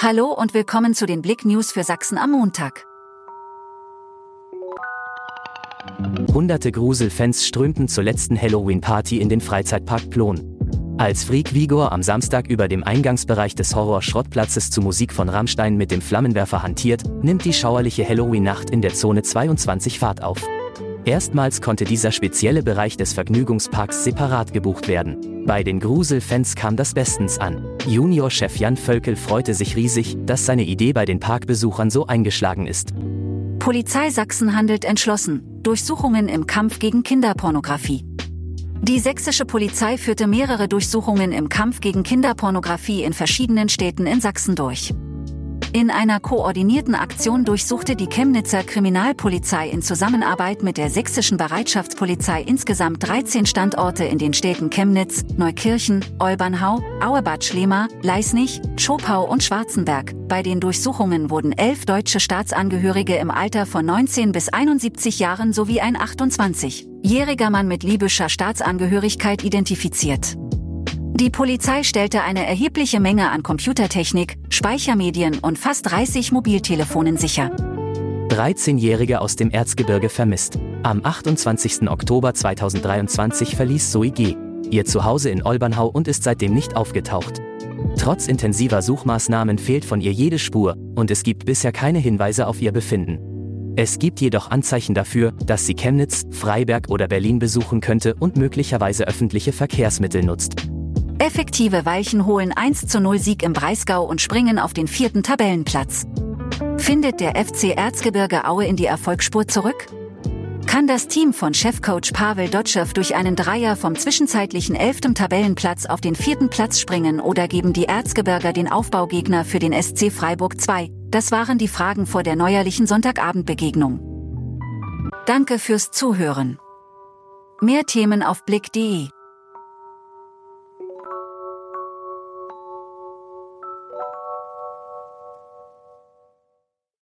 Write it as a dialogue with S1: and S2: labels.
S1: Hallo und willkommen zu den Blick News für Sachsen am Montag.
S2: Hunderte Gruselfans strömten zur letzten Halloween-Party in den Freizeitpark Plon. Als Freak Vigor am Samstag über dem Eingangsbereich des Horror-Schrottplatzes zu Musik von Rammstein mit dem Flammenwerfer hantiert, nimmt die schauerliche Halloween-Nacht in der Zone 22 Fahrt auf. Erstmals konnte dieser spezielle Bereich des Vergnügungsparks separat gebucht werden. Bei den Gruselfans kam das bestens an. Junior-Chef Jan Völkel freute sich riesig, dass seine Idee bei den Parkbesuchern so eingeschlagen ist.
S1: Polizei Sachsen handelt entschlossen. Durchsuchungen im Kampf gegen Kinderpornografie. Die sächsische Polizei führte mehrere Durchsuchungen im Kampf gegen Kinderpornografie in verschiedenen Städten in Sachsen durch. In einer koordinierten Aktion durchsuchte die Chemnitzer Kriminalpolizei in Zusammenarbeit mit der sächsischen Bereitschaftspolizei insgesamt 13 Standorte in den Städten Chemnitz, Neukirchen, Olbernhau, Auerbad Schlema, Leisnig, Schopau und Schwarzenberg. Bei den Durchsuchungen wurden elf deutsche Staatsangehörige im Alter von 19 bis 71 Jahren sowie ein 28-jähriger Mann mit libyscher Staatsangehörigkeit identifiziert. Die Polizei stellte eine erhebliche Menge an Computertechnik, Speichermedien und fast 30 Mobiltelefonen sicher.
S2: 13-Jährige aus dem Erzgebirge vermisst. Am 28. Oktober 2023 verließ Zoe G. ihr Zuhause in Olbernhau und ist seitdem nicht aufgetaucht. Trotz intensiver Suchmaßnahmen fehlt von ihr jede Spur und es gibt bisher keine Hinweise auf ihr Befinden. Es gibt jedoch Anzeichen dafür, dass sie Chemnitz, Freiberg oder Berlin besuchen könnte und möglicherweise öffentliche Verkehrsmittel nutzt.
S1: Effektive Weichen holen 1 zu 0 Sieg im Breisgau und springen auf den vierten Tabellenplatz. Findet der FC Erzgebirge Aue in die Erfolgsspur zurück? Kann das Team von Chefcoach Pavel Dotschew durch einen Dreier vom zwischenzeitlichen elften Tabellenplatz auf den vierten Platz springen oder geben die Erzgebirger den Aufbaugegner für den SC Freiburg 2? Das waren die Fragen vor der neuerlichen Sonntagabendbegegnung. Danke fürs Zuhören. Mehr Themen auf blick.de